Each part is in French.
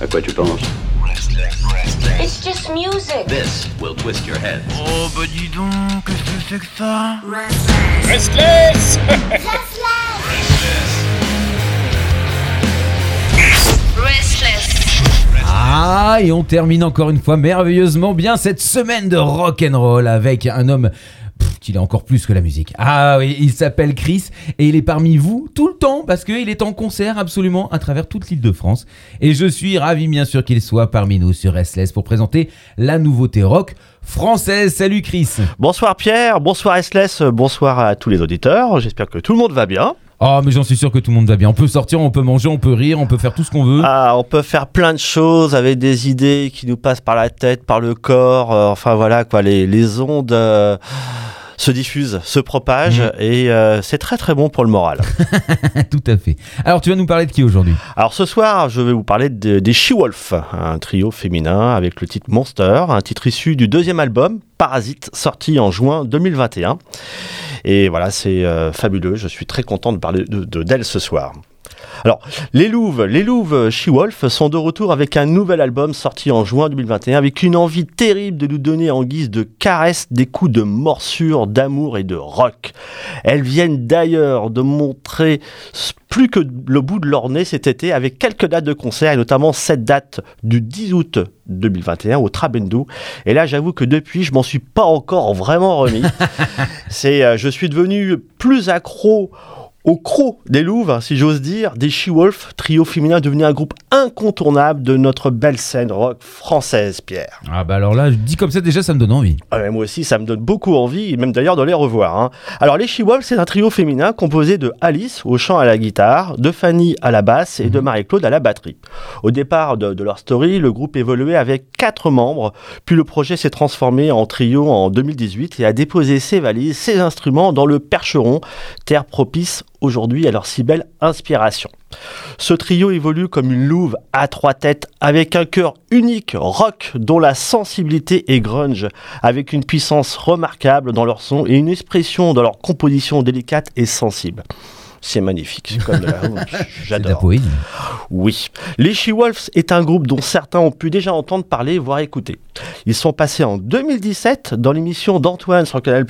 À quoi tu penses It's just music. This will twist your head. Oh bah dis donc, qu'est-ce que c'est que ça Restless Restless. Ah, et on termine encore une fois merveilleusement bien cette semaine de rock and roll avec un homme qu'il est encore plus que la musique. Ah oui, il s'appelle Chris et il est parmi vous tout le temps parce qu'il est en concert absolument à travers toute l'île de France. Et je suis ravi bien sûr qu'il soit parmi nous sur Restless pour présenter la nouveauté rock française. Salut Chris Bonsoir Pierre, bonsoir SLS, bonsoir à tous les auditeurs. J'espère que tout le monde va bien. Oh mais j'en suis sûr que tout le monde va bien. On peut sortir, on peut manger, on peut rire, on peut faire tout ce qu'on veut. Ah, on peut faire plein de choses avec des idées qui nous passent par la tête, par le corps. euh, enfin voilà quoi, les, les ondes euh, se diffusent, se propagent Mhm. et euh, c'est très très bon pour le moral. tout à fait. Alors tu vas nous parler de qui aujourd'hui? Alors ce soir, je vais vous parler de- des She-Wolf, un trio féminin avec le titre Monster, un titre issu du deuxième album Parasite, sorti en juin 2021. Et voilà, c'est euh, fabuleux. Je suis très content de parler de- de- d'elle ce soir. Alors, les Louves, les Louves She-Wolf sont de retour avec un nouvel album sorti en juin 2021 avec une envie terrible de nous donner en guise de caresse des coups de morsure, d'amour et de rock. Elles viennent d'ailleurs de montrer plus que le bout de leur nez cet été avec quelques dates de concert et notamment cette date du 10 août 2021 au Trabendou. Et là, j'avoue que depuis, je m'en suis pas encore vraiment remis. C'est, euh, je suis devenu plus accro au croc des Louves, si j'ose dire, des She-Wolf, trio féminin devenu un groupe incontournable de notre belle scène rock française, Pierre. Ah bah alors là, dit comme ça déjà ça me donne envie. Ah ouais, moi aussi, ça me donne beaucoup envie, et même d'ailleurs de les revoir. hein. Alors, les She-Wolf, c'est un trio féminin composé de Alice au chant à la guitare, de Fanny à la basse et de Marie-Claude à la batterie. Au départ de, de leur story, le groupe évoluait avec quatre membres, puis le projet s'est transformé en trio en 2018 et a déposé ses valises, ses instruments dans le Percheron, terre propice aujourd'hui à leur si belle inspiration. Ce trio évolue comme une louve à trois têtes avec un cœur unique, rock, dont la sensibilité est grunge, avec une puissance remarquable dans leur son et une expression dans leur composition délicate et sensible. C'est magnifique, c'est comme de la... C'est de la J'adore. poésie. Oui. Les She-Wolves est un groupe dont certains ont pu déjà entendre parler, voire écouter. Ils sont passés en 2017 dans l'émission d'Antoine sur Canal+.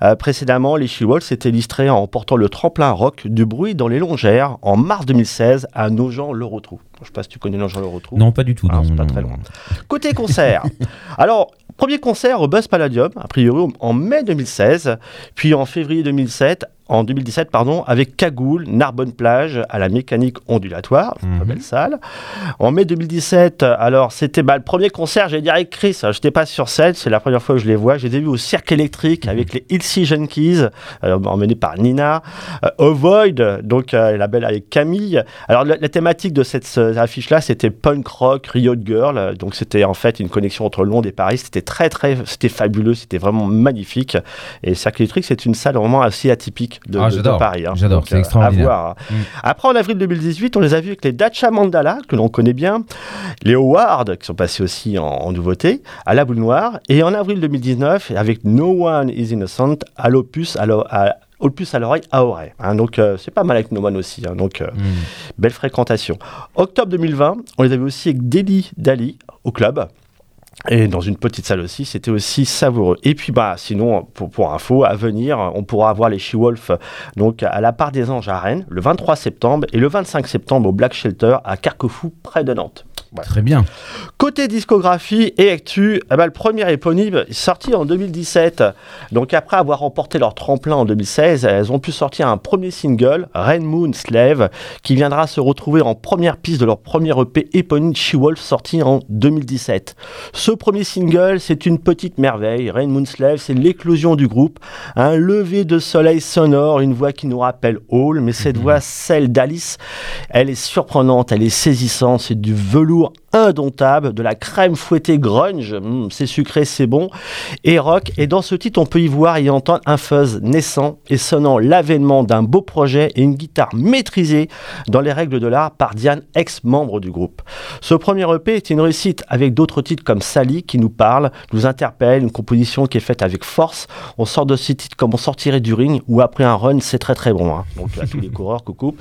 Euh, précédemment, les She-Wolves étaient illustrés en portant le tremplin rock du bruit dans les longères en mars 2016 à Nogent-le-Rotrou. Je ne sais pas si tu connais Nogent-le-Rotrou. Non, pas du tout. Ah, c'est pas très loin. Côté concert. Alors, premier concert au Buzz Palladium, a priori en mai 2016, puis en février 2007, en 2017, pardon, avec Cagoule, Narbonne Plage, à la mécanique ondulatoire, Mhm. belle salle. En mai 2017, alors c'était bah, le premier concert, j'allais dire avec Chris, je n'étais pas sur scène, c'est la première fois que je les vois, je les ai vus au Cirque électrique avec les Ilse Junkies, euh, emmenés par Nina, euh, Avoid, donc euh, la belle avec Camille. Alors la, la thématique de cette euh, affiche-là, c'était punk rock, Riot Girl, donc c'était en fait une connexion entre Londres et Paris, c'était très très, c'était fabuleux, c'était vraiment magnifique. Et Cirque électrique, c'est une salle vraiment assez atypique de, Ah, de- de j'adore. Paris. hein. J'adore, c'est euh, extraordinaire. À voir, hein. Mm. Après, en avril 2018, on les a vus avec les Dacha Mandala, que l'on connaît bien, les Howard, qui sont passés aussi en, en nouveauté, à la boule noire, et en avril 2019, avec No One is Innocent, à l'opus, à l'o- à- Opus à l'oreille à oreille. hein. donc euh, c'est pas mal avec No One aussi. hein. donc euh, Mm. belle fréquentation. Octobre 2020, on les avait aussi avec Deli Dali au club. Et dans une petite salle aussi, c'était aussi savoureux. Et puis, bah, sinon, pour, pour info, à venir, on pourra voir les She-Wolf donc à la part des Anges à Rennes le 23 septembre et le 25 septembre au Black Shelter à Carquefou, près de Nantes. Très bien. Côté discographie et actu, eh ben, le premier éponyme est sorti en 2017. Donc après avoir remporté leur tremplin en 2016, elles ont pu sortir un premier single, Rain Moon Slave, qui viendra se retrouver en première piste de leur premier EP éponyme She-Wolf sorti en 2017. Ce premier single, c'est une petite merveille. Rain Moon Slave, c'est l'éclosion du groupe. Un lever de soleil sonore, une voix qui nous rappelle Hall, mais cette voix, celle d'Alice, elle est surprenante, elle est saisissante, c'est du velours indomptable, de la crème fouettée grunge, Mm, c'est sucré, c'est bon, et rock. Et dans ce titre, on peut y voir et y entendre un fuzz naissant et sonnant l'avènement d'un beau projet et une guitare maîtrisée dans les règles de l'art par Diane, ex-membre du groupe. Ce premier EP est une réussite avec d'autres titres comme Sally qui nous parle, nous interpelle, une composition qui est faite avec force. On sort de ce titre comme on sortirait du ring ou après un run, c'est très très bon. hein. Donc à tous les coureurs, coucou.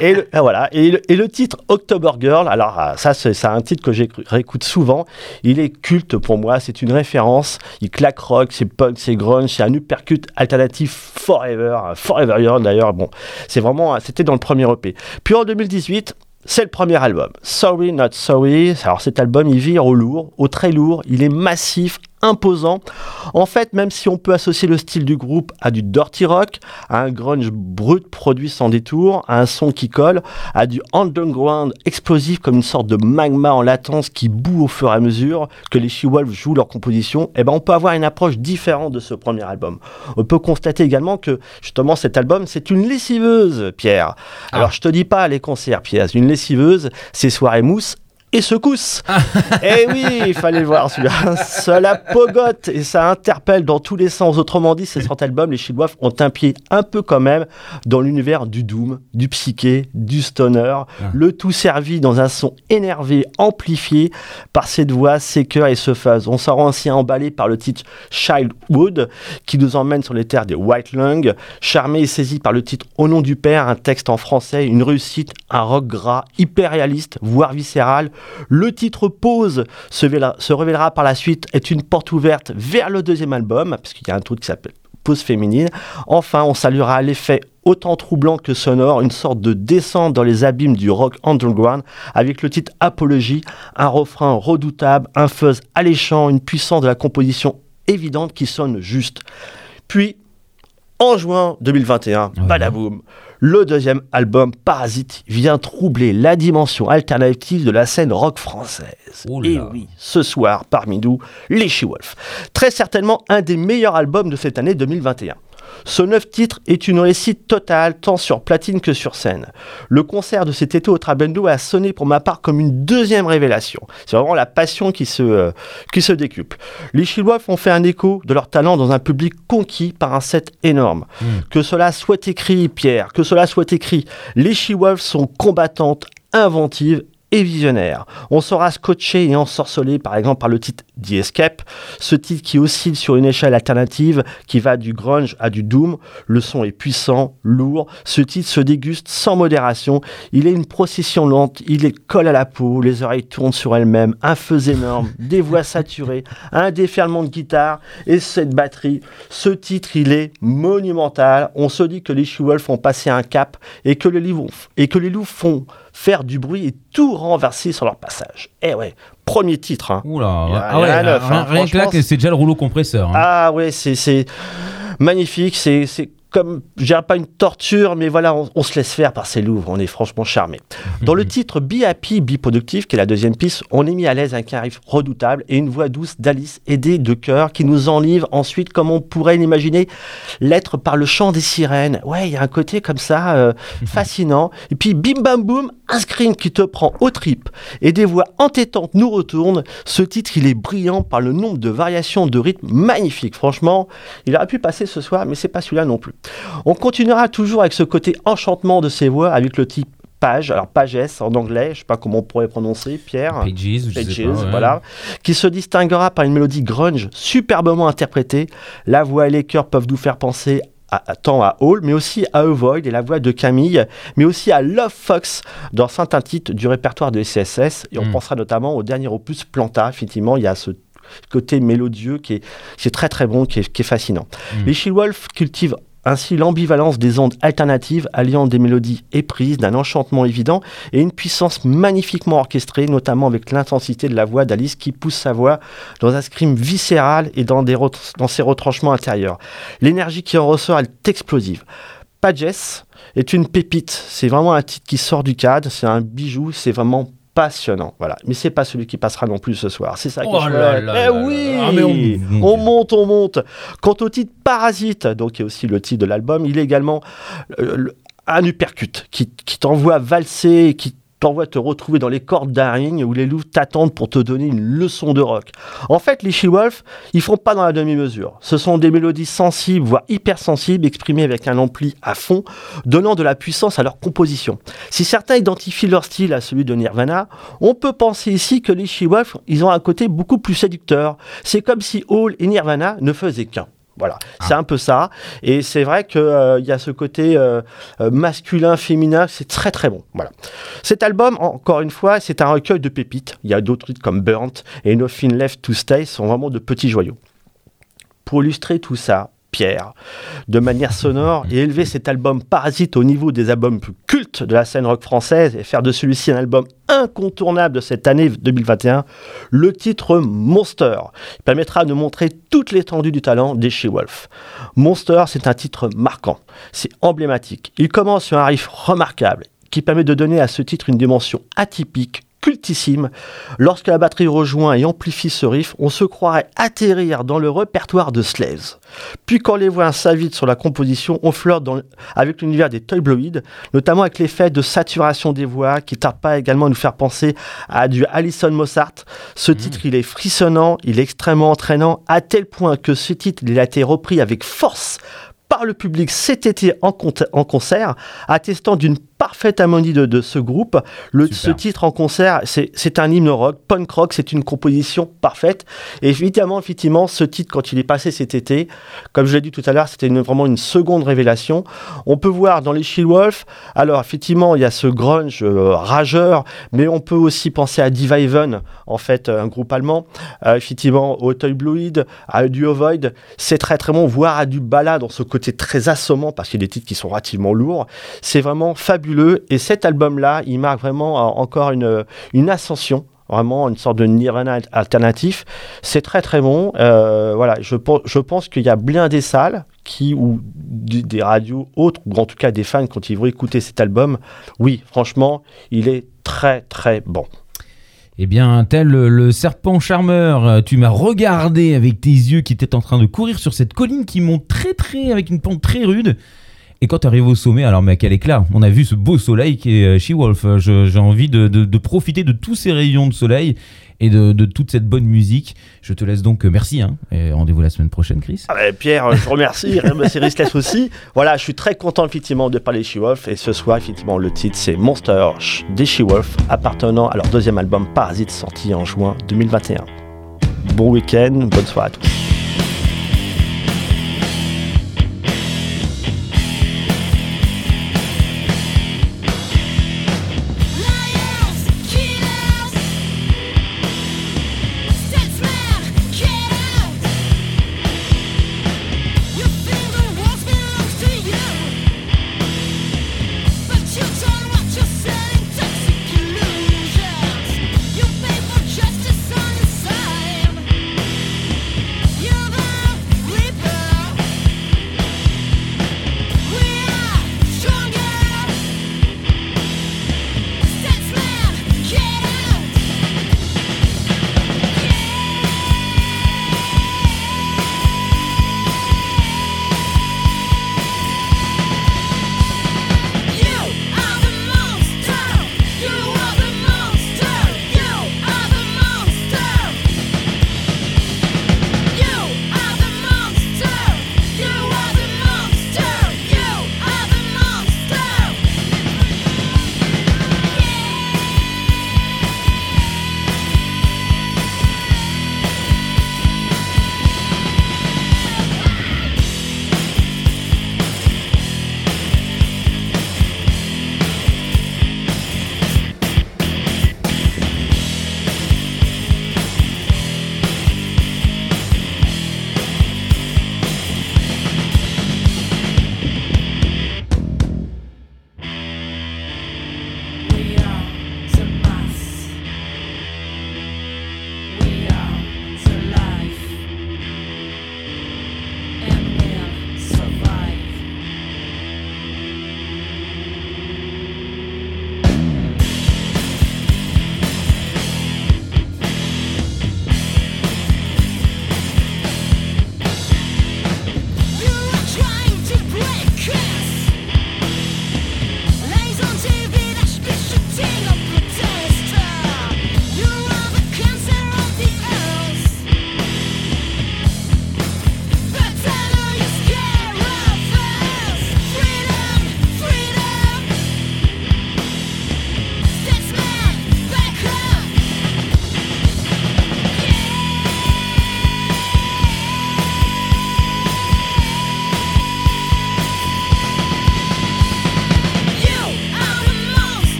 Et le, ah, voilà. Et le, et le titre October Girl, alors ah, ça c'est c'est un titre que réécoute souvent. Il est culte pour moi, c'est une référence. Il claque rock, c'est punk, c'est grunge, c'est un uppercut alternatif forever, forever young d'ailleurs. Bon, c'est vraiment, c'était dans le premier EP. Puis en 2018, c'est le premier album. Sorry Not Sorry. Alors cet album, il vire au lourd, au très lourd. Il est massif, imposant. En fait, même si on peut associer le style du groupe à du dirty rock, à un grunge brut produit sans détour, à un son qui colle, à du underground explosif comme une sorte de magma en latence qui boue au fur et à mesure que les She-Wolves jouent leur composition, eh ben on peut avoir une approche différente de ce premier album. On peut constater également que justement cet album, c'est une lessiveuse, Pierre. Alors je te dis pas les concerts, Pierre, une lessiveuse, c'est soirée mousse et secousse. Eh oui, il fallait le voir celui-là. Cela pogote et ça interpelle dans tous les sens. Autrement dit, ces cet album, les Chilwaf ont un pied un peu quand même dans l'univers du doom, du psyché, du stoner. Le tout servi dans un son énervé, amplifié par cette voix, ses chœurs et ce fuzz. On s'en rend ainsi emballé par le titre Childhood qui nous emmène sur les terres des White Lung. Charmé et saisi par le titre Au nom du père, un texte en français, une réussite, un rock gras, hyper réaliste, voire viscéral. Le titre Pause se, révélera- par la suite est une porte ouverte vers le deuxième album, puisqu'il y a un truc qui s'appelle Pause féminine. Enfin, on saluera l'effet autant troublant que sonore, une sorte de descente dans les abîmes du rock underground, avec le titre Apologie, un refrain redoutable, un fuzz alléchant, une puissance de la composition évidente qui sonne juste. Puis, en juin 2021, Ouais. badaboum, le deuxième album Parasite vient troubler la dimension alternative de la scène rock française. Oh. Et oui, ce soir, parmi nous, les She-Wolf. Très certainement un des meilleurs albums de cette année 2021. Ce neuf titre est une réussite totale, tant sur platine que sur scène. Le concert de cet été au Trabendo a sonné pour ma part comme une deuxième révélation. C'est vraiment la passion qui se, euh, qui se décuple. Les Chilwolf ont fait un écho de leur talent dans un public conquis par un set énorme. Que cela soit écrit, Pierre, que cela soit écrit, les She-Wolves sont combattantes, inventives et visionnaires. On sera scotché et ensorcelé par exemple par le titre The Escape, ce titre qui oscille sur une échelle alternative qui va du grunge à du doom. Le son est puissant, lourd. Ce titre se déguste sans modération. Il est une procession lente, il est colle à la peau, les oreilles tournent sur elles-mêmes, un feu énorme, des voix saturées, un déferlement de guitare et cette batterie. Ce titre, il est monumental. On se dit que les She-Wolf ont passé un cap et que les et que les loups font faire du bruit et tout renverser sur leur passage. Eh ouais, premier titre. Hein. Oula, Il y a- ah il y ouais, a un neuf, rien, hein. rien que là, c'est déjà le rouleau compresseur. hein. Ah ouais, c'est c'est magnifique. C'est c'est comme, je dirais pas une torture, mais voilà, on, on se laisse faire par ces Louvres. On est franchement charmé. Dans le titre Be Happy, Be Productive, qui est la deuxième piste, on est mis à l'aise avec un riff redoutable et une voix douce d'Alice aidée de cœur qui nous enlivre ensuite, comme on pourrait l'imaginer, l'être par le chant des sirènes. Ouais, il y a un côté comme ça, euh, fascinant. Et puis, bim bam boum, un screen qui te prend au trip et des voix entêtantes nous retournent. Ce titre, il est brillant par le nombre de variations de rythme magnifiques. Franchement, il aurait pu passer ce soir, mais c'est pas celui-là non plus. On continuera toujours avec ce côté enchantement de ces voix avec le type page, alors pages en anglais, je sais pas comment on pourrait prononcer, Pierre. Pages, Pages, pas, ouais. voilà, qui se distinguera par une mélodie grunge superbement interprétée. La voix et les chœurs peuvent nous faire penser à, tant à Hall, mais aussi à Avoid et la voix de Camille, mais aussi à Love Fox dans certains titres du répertoire de SSS. Et on Mm. pensera notamment au dernier opus Planta. Effectivement, il y a ce côté mélodieux qui est, qui est très très bon, qui est, qui est fascinant. Mm. Les She-Wolf cultivent ainsi l'ambivalence des ondes alternatives alliant des mélodies éprises, d'un enchantement évident et une puissance magnifiquement orchestrée, notamment avec l'intensité de la voix d'Alice qui pousse sa voix dans un scream viscéral et dans, des ses retranchements intérieurs. L'énergie qui en ressort est explosive. Pages est une pépite, c'est vraiment un titre qui sort du cadre, c'est un bijou, c'est vraiment passionnant, voilà. Mais c'est pas celui qui passera non plus ce soir, c'est ça qui Oh est là chouette. là Eh là oui, là. Ah, on- on monte, on monte. Quant au titre Parasite, donc qui est aussi le titre de l'album, il est également euh, un uppercut qui, qui t'envoie valser, qui t'envoie te retrouver dans les cordes d'un ring où les loups t'attendent pour te donner une leçon de rock. En fait, les She-Wolf, ils font pas dans la demi-mesure. Ce sont des mélodies sensibles, voire hypersensibles, exprimées avec un ampli à fond, donnant de la puissance à leur composition. Si certains identifient leur style à celui de Nirvana, on peut penser ici que les She-Wolf, ils ont un côté beaucoup plus séducteur. C'est comme si Hall et Nirvana ne faisaient qu'un. Voilà, c'est un peu ça. Et c'est vrai qu'il il y a ce côté euh, euh, masculin, féminin, c'est très très bon. Voilà. Cet album, encore une fois, c'est un recueil de pépites. Il y a d'autres titres comme Burnt et Nothing Left to Stay, sont vraiment de petits joyaux. Pour illustrer tout ça, Pierre, de manière sonore et élever cet album Parasite au niveau des albums plus cultes de la scène rock française et faire de celui-ci un album incontournable de cette année 2021, le titre Monster permettra de montrer toute l'étendue du talent des She-Wolf. Monster, c'est un titre marquant, c'est emblématique. Il commence sur un riff remarquable qui permet de donner à ce titre une dimension atypique, cultissime. Lorsque la batterie rejoint et amplifie ce riff, on se croirait atterrir dans le répertoire de Slaves. Puis quand les voix s'invitent sur la composition, on flirte avec l'univers des Toy notamment avec l'effet de saturation des voix qui tarde pas également à nous faire penser à du Alison Mossart. Ce mmh. titre, il est frissonnant, il est extrêmement entraînant, à tel point que ce titre, il a été repris avec force par le public cet été en, en concert, attestant d'une parfaite harmonie de, ce groupe. Le, ce titre en concert, c'est un hymne rock, punk rock, c'est une composition parfaite. Et évidemment, effectivement, ce titre, quand il est passé cet été, comme je l'ai dit tout à l'heure, c'était vraiment une seconde révélation. On peut voir dans les Wolf, alors effectivement, il y a ce grunge euh, rageur, mais on peut aussi penser à Diviven, en fait, un groupe allemand, euh, effectivement, au Toy Bluid, à du Void. C'est très très bon, voire à du ballade dans ce côté très assommant, parce qu'il y a des titres qui sont relativement lourds. C'est vraiment fabuleux et cet album-là, il marque vraiment euh, encore une, une ascension vraiment une sorte de Nirvana alternatif. C'est très très bon. Euh, voilà, je, pense qu'il y a bien des salles qui ou des radios autres ou en tout cas des fans quand ils vont écouter cet album. Oui, franchement, il est très très bon. Eh bien, tel le serpent charmeur, euh, tu m'as regardé avec tes yeux qui étaient en train de courir sur cette colline qui monte très très avec une pente très rude. Et quand tu arrives au sommet, alors mais quel éclat On a vu ce beau soleil qui est euh, She-Wolf. Euh, j'ai envie de, profiter de tous ces rayons de soleil et de, toute cette bonne musique. Je te laisse donc euh, merci. Hein, et rendez-vous la semaine prochaine, Chris. Ah Pierre, je vous remercie. C'est Ristless aussi. Voilà, je suis très content effectivement de parler de She-Wolf. Et ce soir, effectivement, le titre c'est Monster des She-Wolf, appartenant à leur deuxième album Parasite, sorti en juin 2021. Bon week-end, bonne soirée à tous.